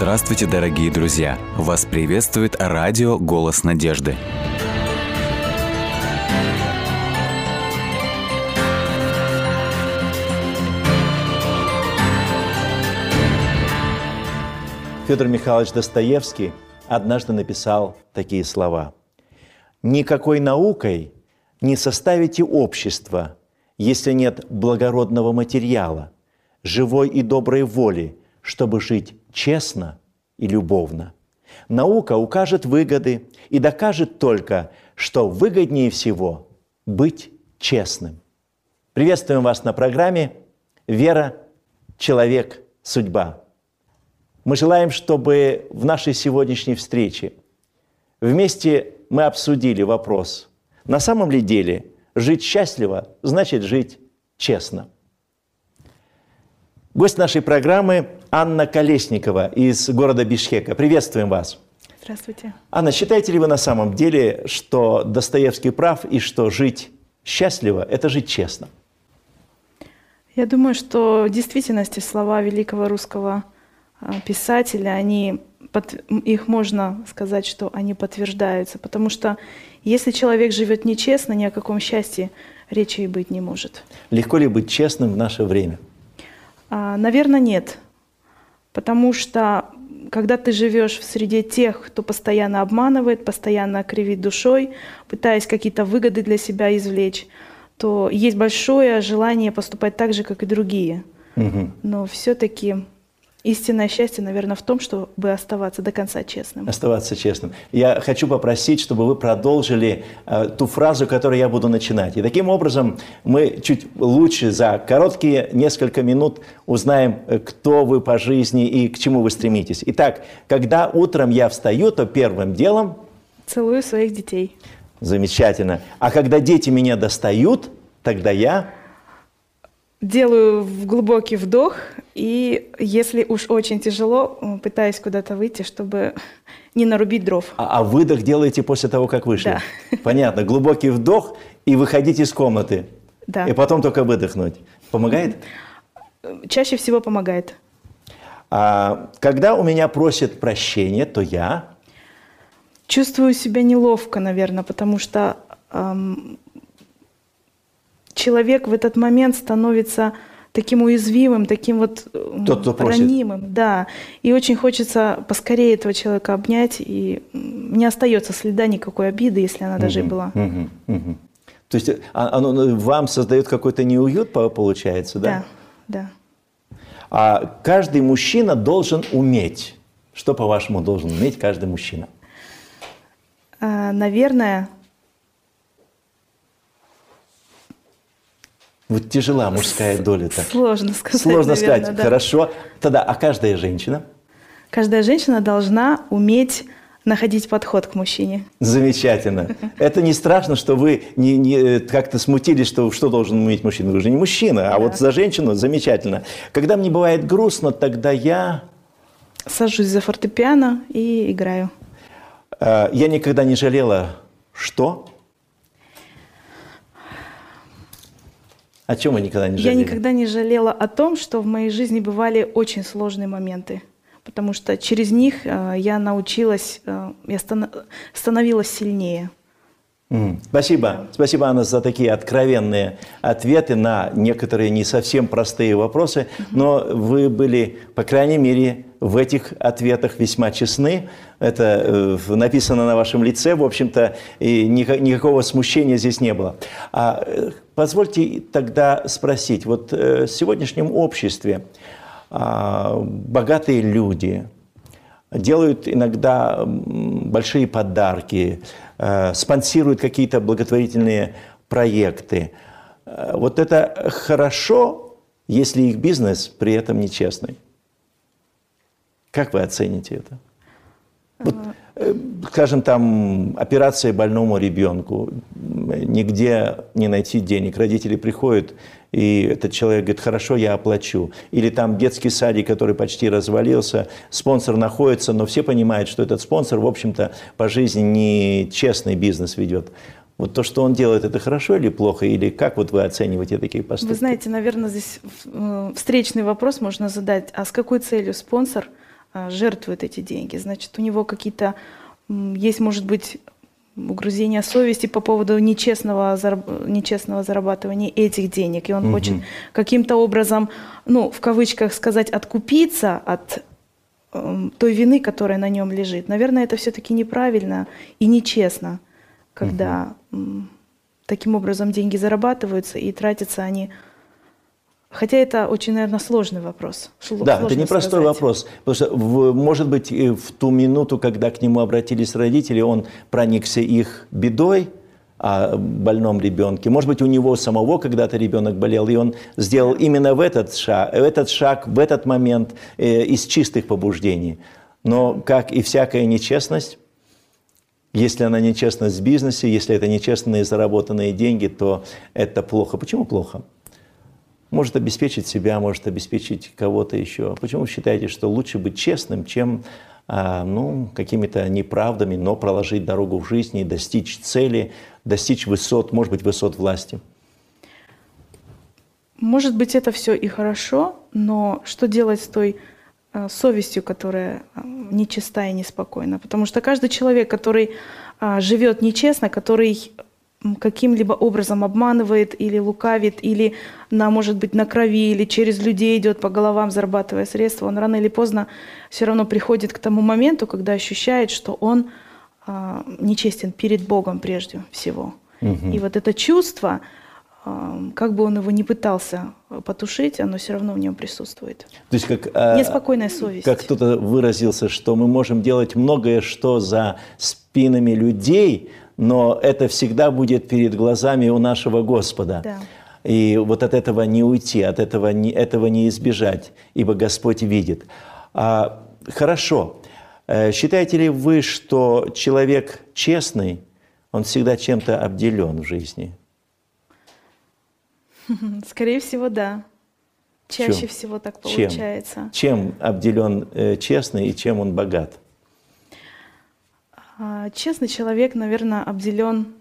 Здравствуйте, дорогие друзья! Вас приветствует радио «Голос надежды». Федор Михайлович Достоевский однажды написал такие слова. «Никакой наукой не составите общество, если нет благородного материала, живой и доброй воли, чтобы жить честно и любовно. Наука укажет выгоды и докажет только, что выгоднее всего быть честным. Приветствуем вас на программе «Вера, человек, судьба». Мы желаем, чтобы в нашей сегодняшней встрече вместе мы обсудили вопрос, на самом ли деле жить счастливо значит жить честно – Гость нашей программы Анна Колесникова из города Бишкека. Приветствуем вас. Здравствуйте. Анна, считаете ли вы на самом деле, что Достоевский прав и что жить счастливо – это жить честно? Я думаю, что в действительности слова великого русского а, писателя, они, их можно сказать, что они подтверждаются, потому что если человек живет нечестно, ни о каком счастье речи и быть не может. Легко ли быть честным в наше время? А, Наверное, нет. Потому что когда ты живешь в среде тех, кто постоянно обманывает, постоянно кривит душой, пытаясь какие-то выгоды для себя извлечь, то есть большое желание поступать так же, как и другие. Угу. Но все-таки Истинное счастье, наверное, в том, чтобы оставаться до конца честным. Оставаться честным. Я хочу попросить, чтобы вы продолжили э, ту фразу, которую я буду начинать. И таким образом мы чуть лучше за короткие несколько минут узнаем, э, кто вы по жизни и к чему вы стремитесь. Итак, когда утром я встаю, то первым делом... Целую своих детей. Замечательно. А когда дети меня достают, тогда я делаю глубокий вдох, и если уж очень тяжело, пытаюсь куда-то выйти, чтобы не нарубить дров. А, а выдох делаете после того, как вышли? Да. Понятно. Глубокий вдох и выходить из комнаты. Да. И потом только выдохнуть. Помогает? Чаще всего помогает. А когда у меня просят прощения, то я... Чувствую себя неловко, наверное, потому что эм, человек в этот момент становится таким уязвимым, таким вот Тот, кто ранимым. Просит. Да. И очень хочется поскорее этого человека обнять, и не остается следа никакой обиды, если она даже и была. Угу, угу. То есть а, оно ну, вам создает какой-то неуют, получается, да? Да, да. А каждый мужчина должен уметь. Что, по-вашему, должен уметь каждый мужчина? А, наверное, Вот тяжела мужская доля-то. Сложно сказать. Сложно наверное, сказать. Да. Хорошо. Тогда, а каждая женщина? Каждая женщина должна уметь находить подход к мужчине. Замечательно. Это не страшно, что вы не, не, как-то смутились, что что должен уметь мужчина. Вы же не мужчина, а да. вот за женщину замечательно. Когда мне бывает грустно, тогда я... Сажусь за фортепиано и играю. А, я никогда не жалела, что О чем вы никогда не жалели? Я никогда не жалела о том, что в моей жизни бывали очень сложные моменты, потому что через них э, я научилась, э, я становилась сильнее. Спасибо. Спасибо, Анна, за такие откровенные ответы на некоторые не совсем простые вопросы. Но вы были, по крайней мере, в этих ответах весьма честны. Это э, написано на вашем лице, в общем-то, и никакого смущения здесь не было. А э, позвольте тогда спросить, вот э, в сегодняшнем обществе а, богатые люди делают иногда большие подарки, спонсируют какие-то благотворительные проекты. Вот это хорошо, если их бизнес при этом нечестный. Как вы оцените это? Вот, э, скажем, там операция больному ребенку, нигде не найти денег, родители приходят, и этот человек говорит, хорошо, я оплачу. Или там детский садик, который почти развалился, спонсор находится, но все понимают, что этот спонсор, в общем-то, по жизни не честный бизнес ведет. Вот то, что он делает, это хорошо или плохо? Или как вот вы оцениваете такие поступки? Вы знаете, наверное, здесь э, встречный вопрос можно задать. А с какой целью спонсор – жертвует эти деньги. Значит, у него какие-то есть, может быть, угрызение совести по поводу нечестного, нечестного зарабатывания этих денег. И он угу. хочет каким-то образом, ну, в кавычках сказать, откупиться от э, той вины, которая на нем лежит. Наверное, это все-таки неправильно и нечестно, когда угу. таким образом деньги зарабатываются и тратятся они Хотя это очень, наверное, сложный вопрос. Да, это непростой вопрос. Потому что, в, может быть, в ту минуту, когда к нему обратились родители, он проникся их бедой о больном ребенке. Может быть, у него самого когда-то ребенок болел, и он сделал именно в этот шаг, в этот, шаг, в этот момент э, из чистых побуждений. Но, как и всякая нечестность, если она нечестность в бизнесе, если это нечестные заработанные деньги, то это плохо. Почему плохо? Может обеспечить себя, может обеспечить кого-то еще. Почему вы считаете, что лучше быть честным, чем а, ну, какими-то неправдами, но проложить дорогу в жизни, достичь цели, достичь высот, может быть, высот власти? Может быть, это все и хорошо, но что делать с той э, совестью, которая э, нечиста и неспокойна? Потому что каждый человек, который э, живет нечестно, который каким-либо образом обманывает или лукавит, или на, может быть, на крови, или через людей идет по головам, зарабатывая средства, он рано или поздно все равно приходит к тому моменту, когда ощущает, что он а, нечестен перед Богом прежде всего. Угу. И вот это чувство, а, как бы он его не пытался потушить, оно все равно в нем присутствует. То есть как а, неспокойная совесть. Как кто-то выразился, что мы можем делать многое, что за спинами людей, но это всегда будет перед глазами у нашего Господа. Да. И вот от этого не уйти, от этого не, этого не избежать, ибо Господь видит. А, хорошо. Э, считаете ли вы, что человек честный, он всегда чем-то обделен в жизни? Скорее всего, да. Чаще чем? всего так получается. Чем, чем обделен э, честный и чем он богат? А, честный человек, наверное, обделен,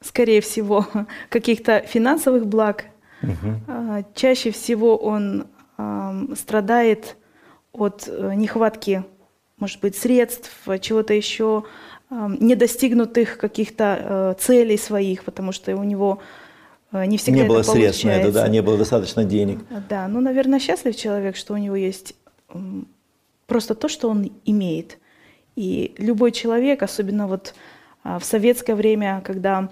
скорее всего, каких-то финансовых благ. Угу. Чаще всего он страдает от э, нехватки, может быть, средств, чего-то еще, недостигнутых каких-то э, целей своих, потому что у него э, не всегда не было это средств на это, да, не было достаточно денег. Да, ну, наверное, счастлив человек, что у него есть просто то, что он имеет – и любой человек, особенно вот а, в советское время, когда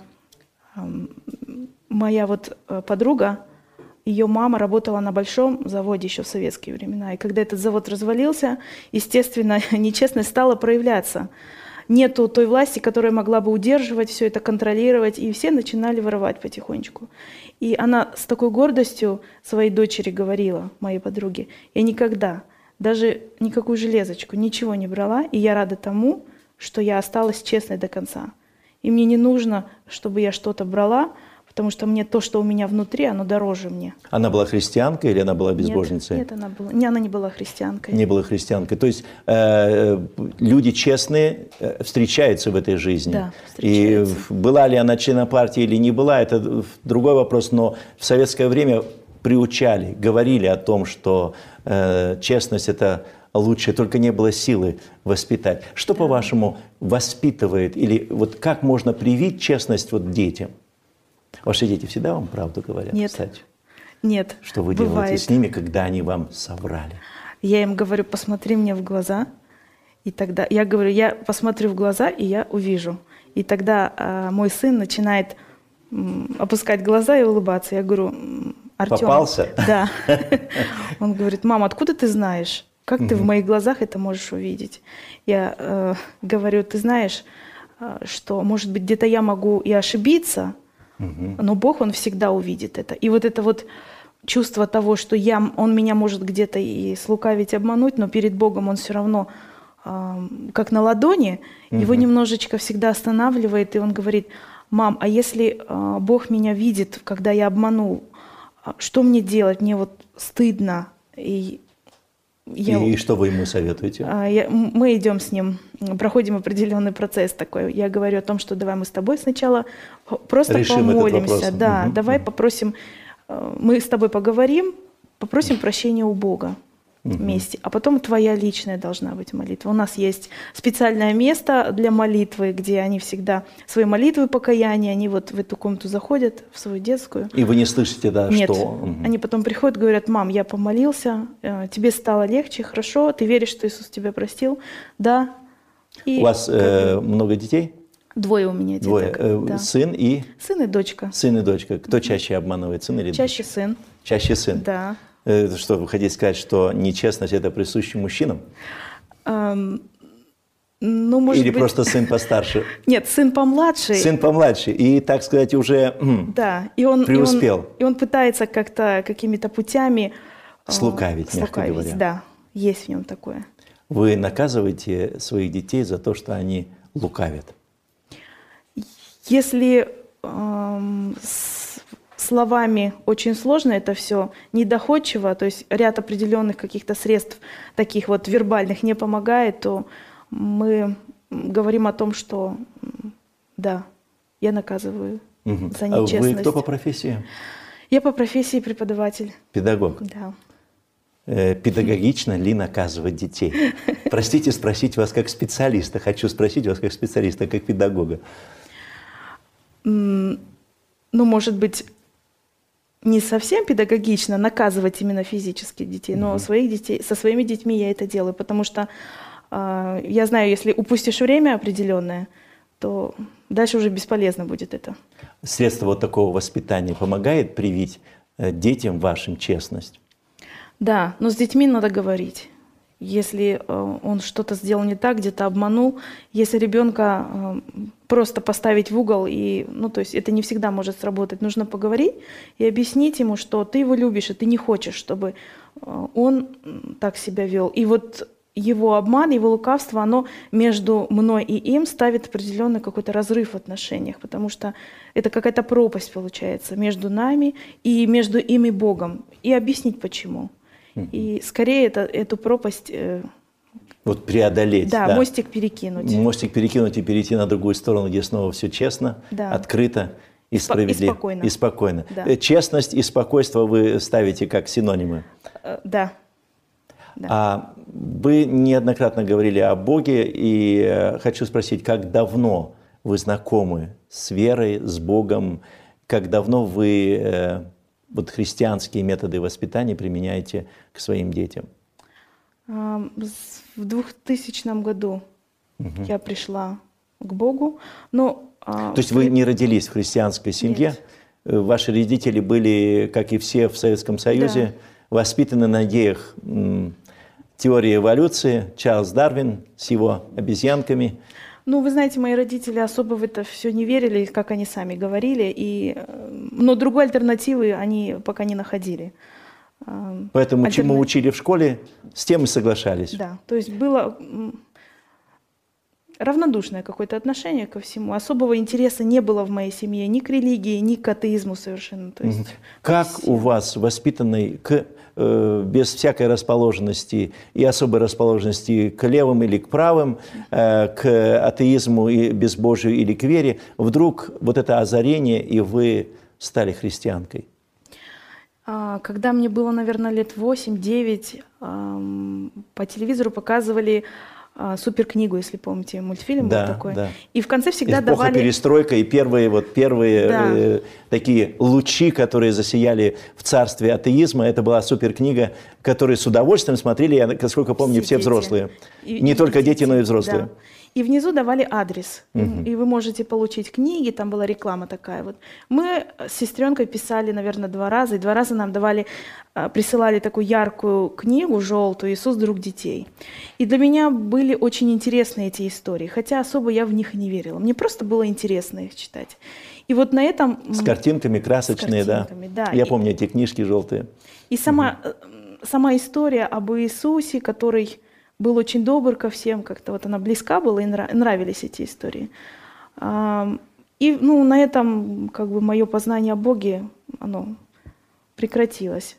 моя вот э, подруга, ее мама работала на большом заводе еще в советские времена. И когда этот завод развалился, естественно, нечестность стала проявляться. Нету той власти, которая могла бы удерживать все это, контролировать, и все начинали воровать потихонечку. И она с такой гордостью своей дочери говорила, моей подруге, я никогда даже никакую железочку, ничего не брала, и я рада тому, что я осталась честной до конца. И мне не нужно, чтобы я что-то брала, потому что мне то, что у меня внутри, оно дороже мне. Она была христианкой или она была безбожницей? Нет, нет она, была, не, она не была христианкой. Не была христианкой. То есть э, люди честные э, встречаются в этой жизни. Да, И была ли она членом партии или не была, это другой вопрос, но в советское время приучали, говорили о том, что э, честность это лучше, только не было силы воспитать. Что, по-вашему, воспитывает или вот как можно привить честность вот детям? Ваши дети всегда вам правду говорят, Нет. кстати? Нет. Что вы бывает. делаете с ними, когда они вам соврали? Я им говорю, посмотри мне в глаза, и тогда я говорю, я посмотрю в глаза, и я увижу. И тогда э, мой сын начинает опускать глаза и улыбаться. Я говорю, Артем. Попался? Да. Он говорит, мама, откуда ты знаешь? Как ты в моих глазах это можешь увидеть? Я э, говорю, ты знаешь, э, что, может быть, где-то я могу и ошибиться, но Бог, Он всегда увидит это. И вот это вот чувство того, что я, Он меня может где-то и слукавить, обмануть, но перед Богом Он все равно э, как на ладони, его немножечко всегда останавливает, и Он говорит, мам, а если э, Бог меня видит, когда я обманул, что мне делать? Мне вот стыдно. И, я, и что вы ему советуете? А, я, мы идем с ним, проходим определенный процесс такой. Я говорю о том, что давай мы с тобой сначала просто Решим помолимся. Да, угу. давай попросим, э, мы с тобой поговорим, попросим прощения у Бога. Вместе, а потом твоя личная должна быть молитва. У нас есть специальное место для молитвы, где они всегда свои молитвы покаяния, они вот в эту комнату заходят, в свою детскую. И вы не слышите, да, Нет, что... Мгм. они потом приходят, говорят, мам, я помолился, э, тебе стало легче, хорошо, ты веришь, что Иисус тебя простил? Да. И У вас э, много детей? двое у меня деток. Двое. Э, да. Сын и... Сын и дочка. Сын и дочка. Кто чаще обманывает, сын или Чаще сын. дочка? Чаще сын. Да. Э, Что, вы хотите сказать, что нечестность – это присуще мужчинам? Эм, ну, может Или быть... просто сын постарше? Нет, сын помладше. Сын помладше. И, так сказать, уже Да, и он, и он- Преуспел. И он, пытается как-то какими-то путями э, Слукавить, мягко слукавить, говоря. Да, есть в нем такое. вы наказываете своих детей за то, что они лукавят. Если эм, словами очень сложно это все, недоходчиво, то есть ряд определенных каких-то средств, таких вот вербальных, не помогает, то мы говорим о том, что да, я наказываю Мгм. за А вы нечестность. кто по профессии? Я по профессии преподаватель. Педагог. Да. Э, Педагогично ли наказывать детей? Простите спросить вас как специалиста. Хочу спросить вас как специалиста, как педагога. Ну, может быть, не совсем педагогично наказывать именно физически детей, но своих детей, со своими детьми я это делаю, потому что а, я знаю, если упустишь время определенное, то дальше уже бесполезно будет это. Средство вот такого воспитания помогает привить э, детям вашим честность? Да, но с детьми надо говорить. Если э, он что-то сделал не так, где-то обманул, если ребенка э, просто поставить в угол, и, ну, то есть это не всегда может сработать, нужно поговорить и объяснить ему, что ты его любишь, и ты не хочешь, чтобы э, он так себя вел. И вот его обман, его лукавство, оно между мной и им ставит определенный какой-то разрыв в отношениях, потому что это какая-то пропасть получается между нами и между им и Богом. И объяснить почему. И скорее это, эту пропасть, э, Вот преодолеть. да, мостик перекинуть. Мостик перекинуть и перейти на другую сторону, где снова все честно, Да. открыто и Спо- и справедливо. спокойно. И спокойно. Да. Э, Честность и спокойство вы ставите как синонимы. Э, Да. Да. А вы неоднократно говорили о Боге, и хочу спросить, как давно вы знакомы с верой, с Богом, как давно вы вот христианские методы воспитания применяете к своим детям? В 2000 году я пришла к Богу, но... а, То есть вы не родились в христианской семье, Нет. Э, ваши родители были, как и все в Советском Союзе, воспитаны на идеях теории эволюции, Чарльз Дарвин с его обезьянками. Ну, вы знаете, мои родители особо в это все не верили, как они сами говорили, и, э, но другой альтернативы они пока не находили. Ам, Поэтому чему альтерна- учили в школе, с тем и соглашались. Да, то есть было равнодушное какое-то отношение ко всему. Особого интереса не было в моей семье ни к религии, ни к атеизму совершенно. То есть, Как все- у вас, воспитанный к, без всякой расположенности и особой расположенности к левым или к правым, э, к атеизму и безбожию или к вере, вдруг вот это озарение, и вы стали христианкой? А, Когда мне было, наверное, лет 8-9, ам, по телевизору показывали а, суперкнигу, если помните, мультфильм Да, был такой. да. И в конце всегда Эпоха давали... перестройка и первые, вот первые Да. э, такие лучи, которые засияли в царстве атеизма, это была суперкнига, которую с удовольствием смотрели, я, насколько помню, все, дети. взрослые. И- Не и только дети, но и взрослые. Да. И внизу давали адрес. И вы можете получить книги, там была реклама такая вот. Мы с сестренкой писали, наверное, два раза, и два раза нам давали, а, присылали такую яркую книгу, желтую, «Иисус, друг детей». И для меня были очень интересны эти истории, хотя особо я в них и не верила. Мне просто было интересно их читать. И вот на этом... С картинками красочные, да. картинками, да. Я И- помню эти книжки желтые. и сама, э, сама история об Иисусе, который был очень добр ко всем, как-то вот она близка была, и нра- нравились эти истории. И ну, на этом как бы мое познание о Боге, оно прекратилось.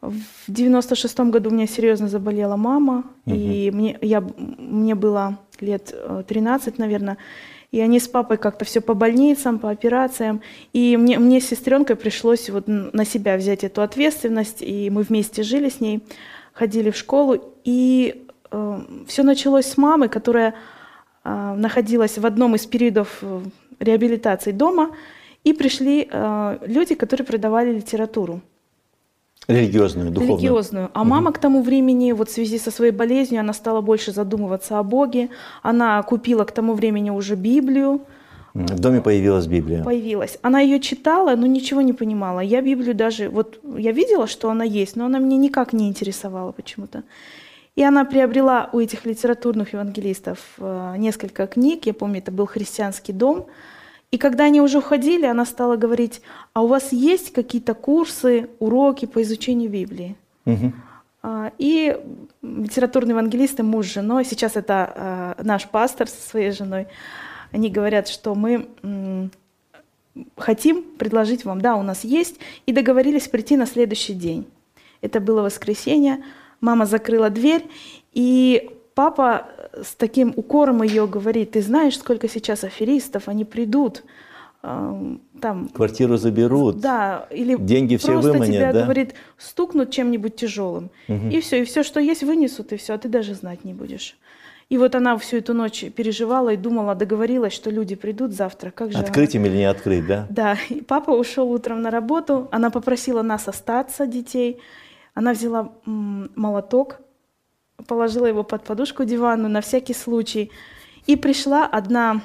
В 96 году у меня серьезно заболела мама, и мне, я, мне было лет э, 13, наверное, и они с папой как-то все по больницам, по операциям, и мне, мне с сестренкой пришлось вот на себя взять эту ответственность, и мы вместе жили с ней. Ходили в школу, и э, все началось с мамы, которая э, находилась в одном из периодов э, реабилитации дома, и пришли э, люди, которые продавали литературу. Религиозную, духовную. Религиозную. А мама к тому времени, вот в связи со своей болезнью, она стала больше задумываться о Боге. Она купила к тому времени уже Библию. В доме появилась Библия. Появилась. Она ее читала, но ничего не понимала. Я Библию даже, вот я видела, что она есть, но она меня никак не интересовала почему-то. И она приобрела у этих литературных евангелистов э, несколько книг. Я помню, это был христианский дом. И когда они уже уходили, она стала говорить, а у вас есть какие-то курсы, уроки по изучению Библии? А, И литературные евангелисты, муж с женой, сейчас это а, наш пастор со своей женой, они говорят, что мы хотим предложить вам, да, у нас есть, и договорились прийти на следующий день. Это было воскресенье, мама закрыла дверь, и папа с таким укором ее говорит, ты знаешь, сколько сейчас аферистов, они придут, а, там, Квартиру заберут. да, или деньги все выманят, тебя, да? говорит, стукнут чем-нибудь тяжелым. И все, и все, что есть, вынесут, и все, а ты даже знать не будешь. И вот она всю эту ночь переживала и думала, договорилась, что люди придут завтра. Как же она- Открыть им или не открыть, да? Да, и папа ушел утром на работу, она попросила нас остаться, детей. Она взяла молоток, положила его под подушку диванную на всякий случай. И пришла одна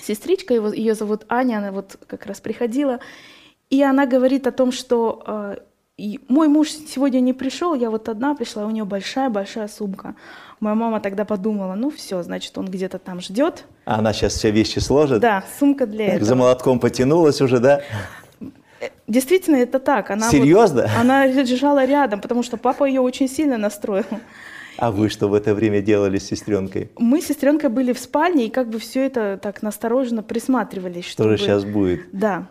сестричка, его, ее зовут Аня, она вот как раз приходила, и она говорит о том, что э, и мой муж сегодня не пришел, я вот одна пришла, у нее большая-большая сумка. Моя мама тогда подумала, ну все, значит, он где-то там ждет. А она сейчас все вещи сложит? Да, сумка для Так, этого. за молотком потянулась уже, да? Действительно, это так. Она вот- Серьезно? она лежала рядом, потому что папа ее очень сильно настроил. А вы что в это время делали с сестренкой? Мы с сестренкой были в спальне и как бы все это так настороженно присматривались. Что же чтобы- сейчас будет? Да.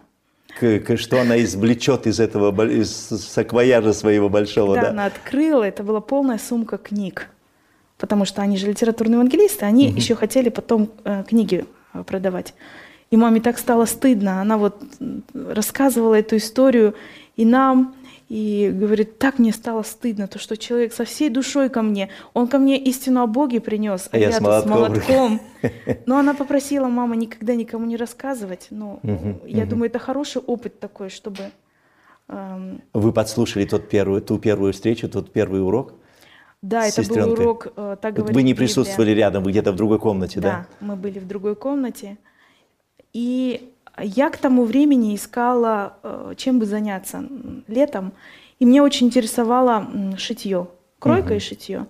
К- к- что она извлечет из этого, из саквояжа своего большого, Когда да? она открыла, это была полная сумка книг. Потому что они же литературные евангелисты, они еще хотели потом э, книги э, продавать. И маме так стало стыдно. Она вот рассказывала эту историю и нам, и говорит, так мне стало стыдно, то, что человек со всей душой ко мне, он ко мне истину о Боге принес, А я с тут молотком руке. молотком. Но она попросила мама никогда никому не рассказывать. Ну, я думаю, это хороший опыт такой, чтобы эм, Вы подслушали тот первую, ту первую встречу, тот первый урок? Да, с это был сестренкой? урок э, «Так Вот говорит вы не Библия». присутствовали рядом, вы где-то в другой комнате, да? Да, мы были в другой комнате. И я к тому времени искала, э, чем бы заняться летом. И мне очень интересовало шитье, кройка и шитье.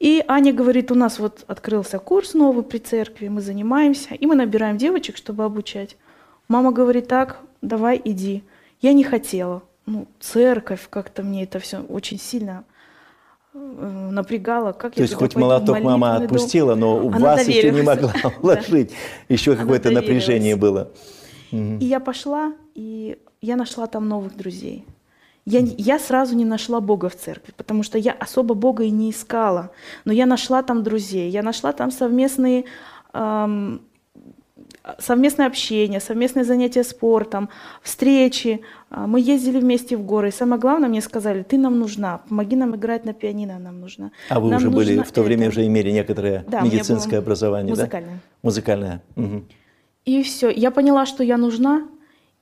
И Аня говорит, у нас вот открылся курс новый при церкви, мы занимаемся, и мы набираем девочек, чтобы обучать. Мама говорит, так, давай иди. Я не хотела. Ну, церковь, как-то мне это все очень сильно э, напрягало. Как То я есть хоть молоток мама дом? отпустила, но у Она вас еще не доверилась. могла Да. уложить. Еще какое-то напряжение доверилась. И я пошла, и я нашла там новых друзей. Я, я сразу не нашла Бога в церкви, потому что я особо Бога и не искала. Но я нашла там друзей, я нашла там совместные, ам, совместное общение, совместные занятия спортом, встречи. А, Мы ездили вместе в горы. И самое главное, мне сказали, ты нам нужна, помоги нам играть на пианино, нам нужна. А вы Нам уже были, в то время это». уже имели некоторое Да, медицинское образование, музыкальное. да? Музыкальное. Мгм. И все. Я поняла, что я нужна.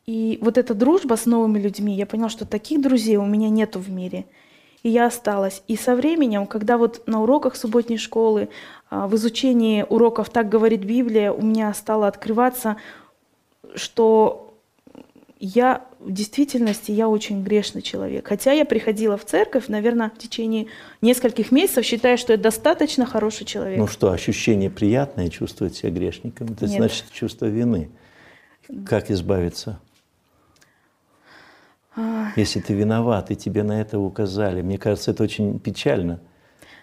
И вот эта дружба с новыми людьми, я поняла, что таких друзей у меня нету в мире. И я осталась. И со временем, когда вот на уроках субботней школы, а, в изучении уроков «Так говорит Библия», у меня стало открываться, что я в действительности я очень грешный человек. Хотя я приходила в церковь, наверное, в течение нескольких месяцев, считая, что я достаточно хороший человек. Ну что, ощущение приятное, чувствовать себя грешником, это Нет. значит чувство вины. Как избавиться? А. Если ты виноват, и тебе на это указали. Мне кажется, это очень печально.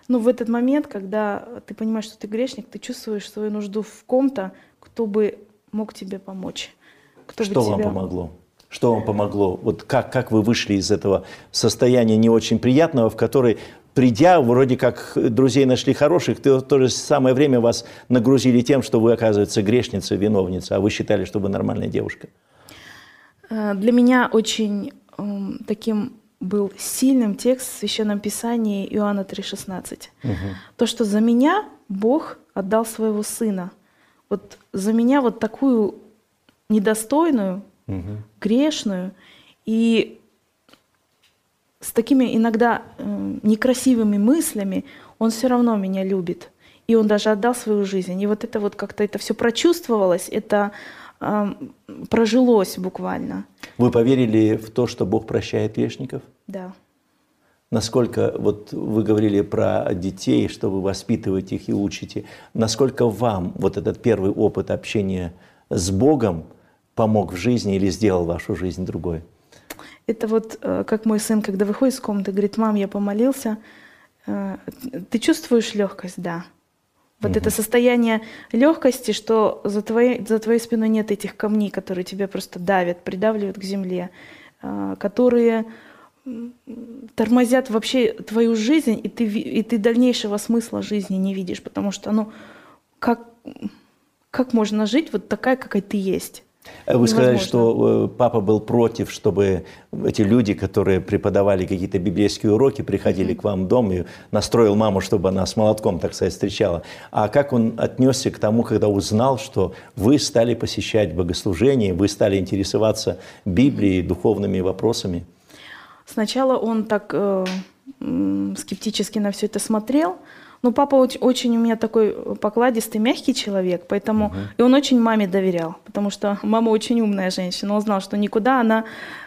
Но в этот момент, когда ты понимаешь, что ты грешник, ты чувствуешь свою нужду в ком-то, кто бы мог тебе помочь. Кто бы Что вам тебя- помогло? Что вам помогло? Вот как, как вы вышли из этого состояния не очень приятного, в которое, придя, вроде как друзей нашли хороших, то в то же самое время вас нагрузили тем, что вы, оказывается, грешница, виновница, а вы считали, что вы нормальная девушка. Э, Для меня очень эм, таким был сильным текст в Священном Писании Иоанна 3,16. То, что за меня Бог отдал своего Сына. Вот за меня вот такую недостойную, грешную и с такими иногда э, некрасивыми мыслями, Он все равно меня любит. И Он даже отдал свою жизнь. И вот это вот как-то это все прочувствовалось, это э, прожилось буквально. Вы поверили в то, что Бог прощает грешников? Да. Насколько, вот вы говорили про детей, что вы воспитываете их и учите, насколько вам вот этот первый опыт общения с Богом помог в жизни или сделал вашу жизнь другой? Это вот э, как мой сын, когда выходит из комнаты, говорит, мам, я помолился, э, ты чувствуешь легкость? Да. Вот угу. это состояние легкости, что за твоей, за твоей спиной нет этих камней, которые тебя просто давят, придавливают к земле, э, которые тормозят вообще твою жизнь, и ты, и ты дальнейшего смысла жизни не видишь, потому что, ну, как, как можно жить вот такая, какая ты есть? Вы Невозможно. сказали, что э, папа был против, чтобы эти люди, которые преподавали какие-то библейские уроки, приходили mm-hmm. к вам в дом и настроил маму, чтобы она с молотком, так сказать, встречала. А как он отнесся к тому, когда узнал, что вы стали посещать богослужение, вы стали интересоваться Библией, духовными вопросами? Сначала он так э, скептически на все это смотрел, ну, папа очень, у меня такой покладистый, мягкий человек, поэтому... Uh-huh. И он очень маме доверял, потому что мама очень умная женщина. Он знал, что никуда она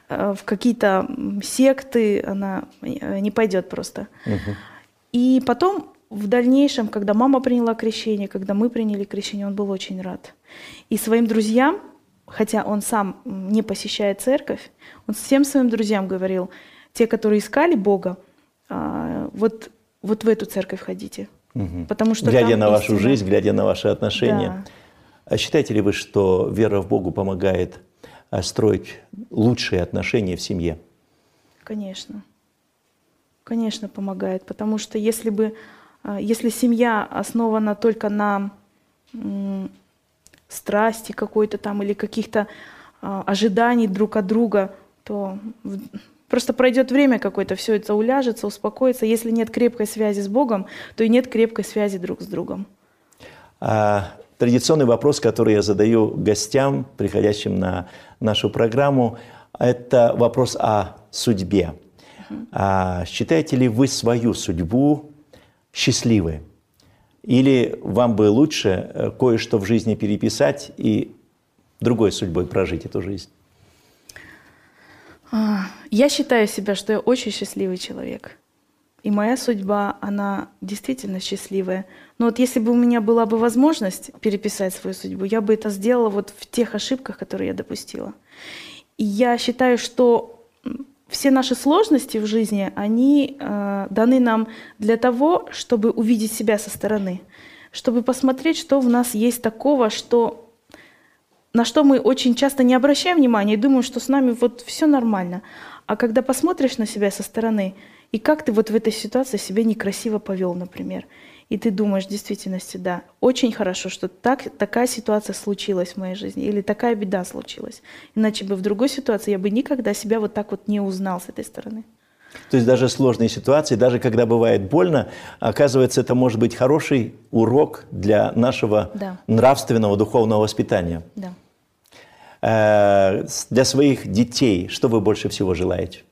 э, в какие-то секты она э, не пойдет просто. Uh-huh. И потом в дальнейшем, когда мама приняла крещение, когда мы приняли крещение, он был очень рад. И своим друзьям, хотя он сам не посещает церковь, он всем своим друзьям говорил, те, которые искали Бога, а, вот вот в эту церковь ходите. Угу. Потому что глядя на вашу истина. жизнь, глядя на ваши отношения. Да. А считаете ли вы, что вера в Богу помогает а, строить лучшие отношения в семье? Конечно. Конечно, помогает. Потому что если бы а, если семья основана только на страсти какой-то там или каких-то ожиданий друг от друга, то Просто пройдет время какое-то, все это уляжется, успокоится. Если нет крепкой связи с Богом, то и нет крепкой связи друг с другом. А, традиционный вопрос, который я задаю гостям, приходящим на нашу программу, это вопрос о судьбе. А, считаете ли вы свою судьбу счастливой? Или вам бы лучше э, кое-что в жизни переписать и другой судьбой прожить эту жизнь? А, я считаю себя, что я очень счастливый человек. И моя судьба, она действительно счастливая. Но вот если бы у меня была бы возможность переписать свою судьбу, я бы это сделала вот в тех ошибках, которые я допустила. И я считаю, что все наши сложности в жизни, они э, даны нам для того, чтобы увидеть себя со стороны, чтобы посмотреть, что в нас есть такого, что на что мы очень часто не обращаем внимания и думаем, что с нами вот все нормально. А когда посмотришь на себя со стороны, и как ты вот в этой ситуации себя некрасиво повел, например, и ты думаешь, в действительности, да, очень хорошо, что так, такая ситуация случилась в моей жизни, или такая беда случилась. Иначе бы в другой ситуации я бы никогда себя вот так вот не узнал с этой стороны. То есть даже сложные ситуации, даже когда бывает больно, оказывается, это может быть хороший урок для нашего да. нравственного, духовного воспитания. Да. Э, для своих детей что вы больше всего желаете?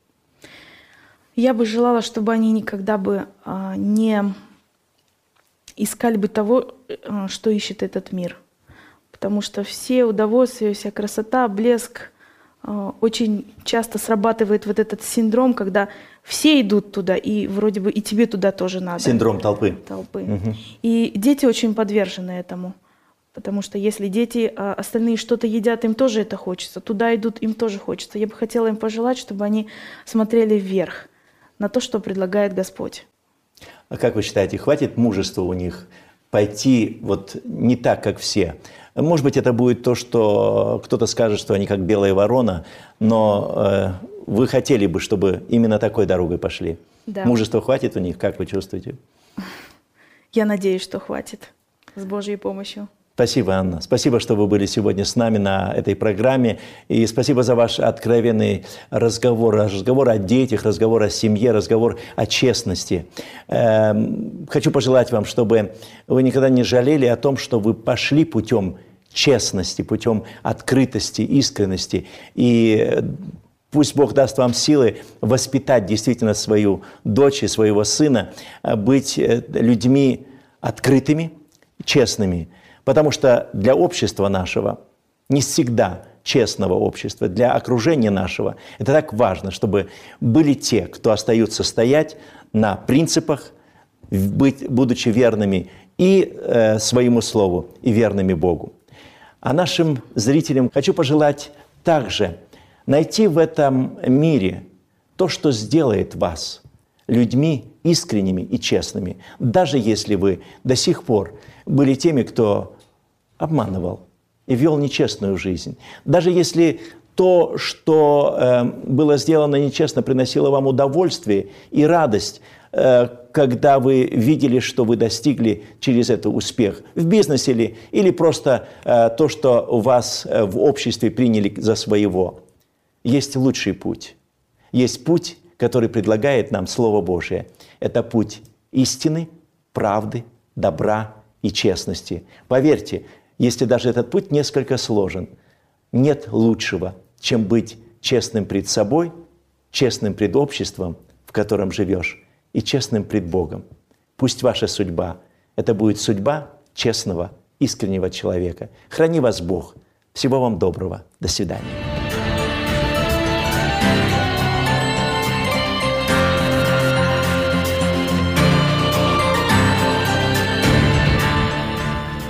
Я бы желала, чтобы они никогда бы а, не искали бы того, э, что ищет этот мир. Потому что все удовольствия, вся красота, блеск, очень часто срабатывает вот этот синдром, когда все идут туда, и вроде бы и тебе туда тоже надо. Синдром толпы. Толпы. Угу. И дети очень подвержены этому. Потому что если дети а, остальные что-то едят, им тоже это хочется. Туда идут, им тоже хочется. Я бы хотела им пожелать, чтобы они смотрели вверх на то, что предлагает Господь. А как вы считаете, хватит мужества у них пойти вот не так, как все? Может быть, это будет то, что кто-то скажет, что они как белая ворона, но э, вы хотели бы, чтобы именно такой дорогой пошли. Да. Мужества хватит у них, как вы чувствуете? Я надеюсь, что хватит с Божьей помощью. Спасибо, Анна. Спасибо, что вы были сегодня с нами на этой программе. И спасибо за ваш откровенный разговор. Разговор о детях, разговор о семье, разговор о честности. Эм, хочу пожелать вам, чтобы вы никогда не жалели о том, что вы пошли путем честности, путем открытости, искренности. И Пусть Бог даст вам силы воспитать действительно свою дочь и своего сына, быть э, людьми открытыми, честными, Потому что для общества нашего, не всегда честного общества, для окружения нашего, это так важно, чтобы были те, кто остаются стоять на принципах, быть, будучи верными и э, своему слову, и верными Богу. А нашим зрителям хочу пожелать также найти в этом мире то, что сделает вас людьми искренними и честными, даже если вы до сих пор были теми, кто обманывал и вел нечестную жизнь. Даже если то, что э, было сделано нечестно, приносило вам удовольствие и радость, э, когда вы видели, что вы достигли через это успех в бизнесе ли, или просто э, то, что вас э, в обществе приняли за своего. Есть лучший путь. Есть путь, который предлагает нам Слово Божие. Это путь истины, правды, добра и честности. Поверьте, если даже этот путь несколько сложен. Нет лучшего, чем быть честным пред собой, честным пред обществом, в котором живешь, и честным пред Богом. Пусть ваша судьба – это будет судьба честного, искреннего человека. Храни вас Бог. Всего вам доброго. До свидания.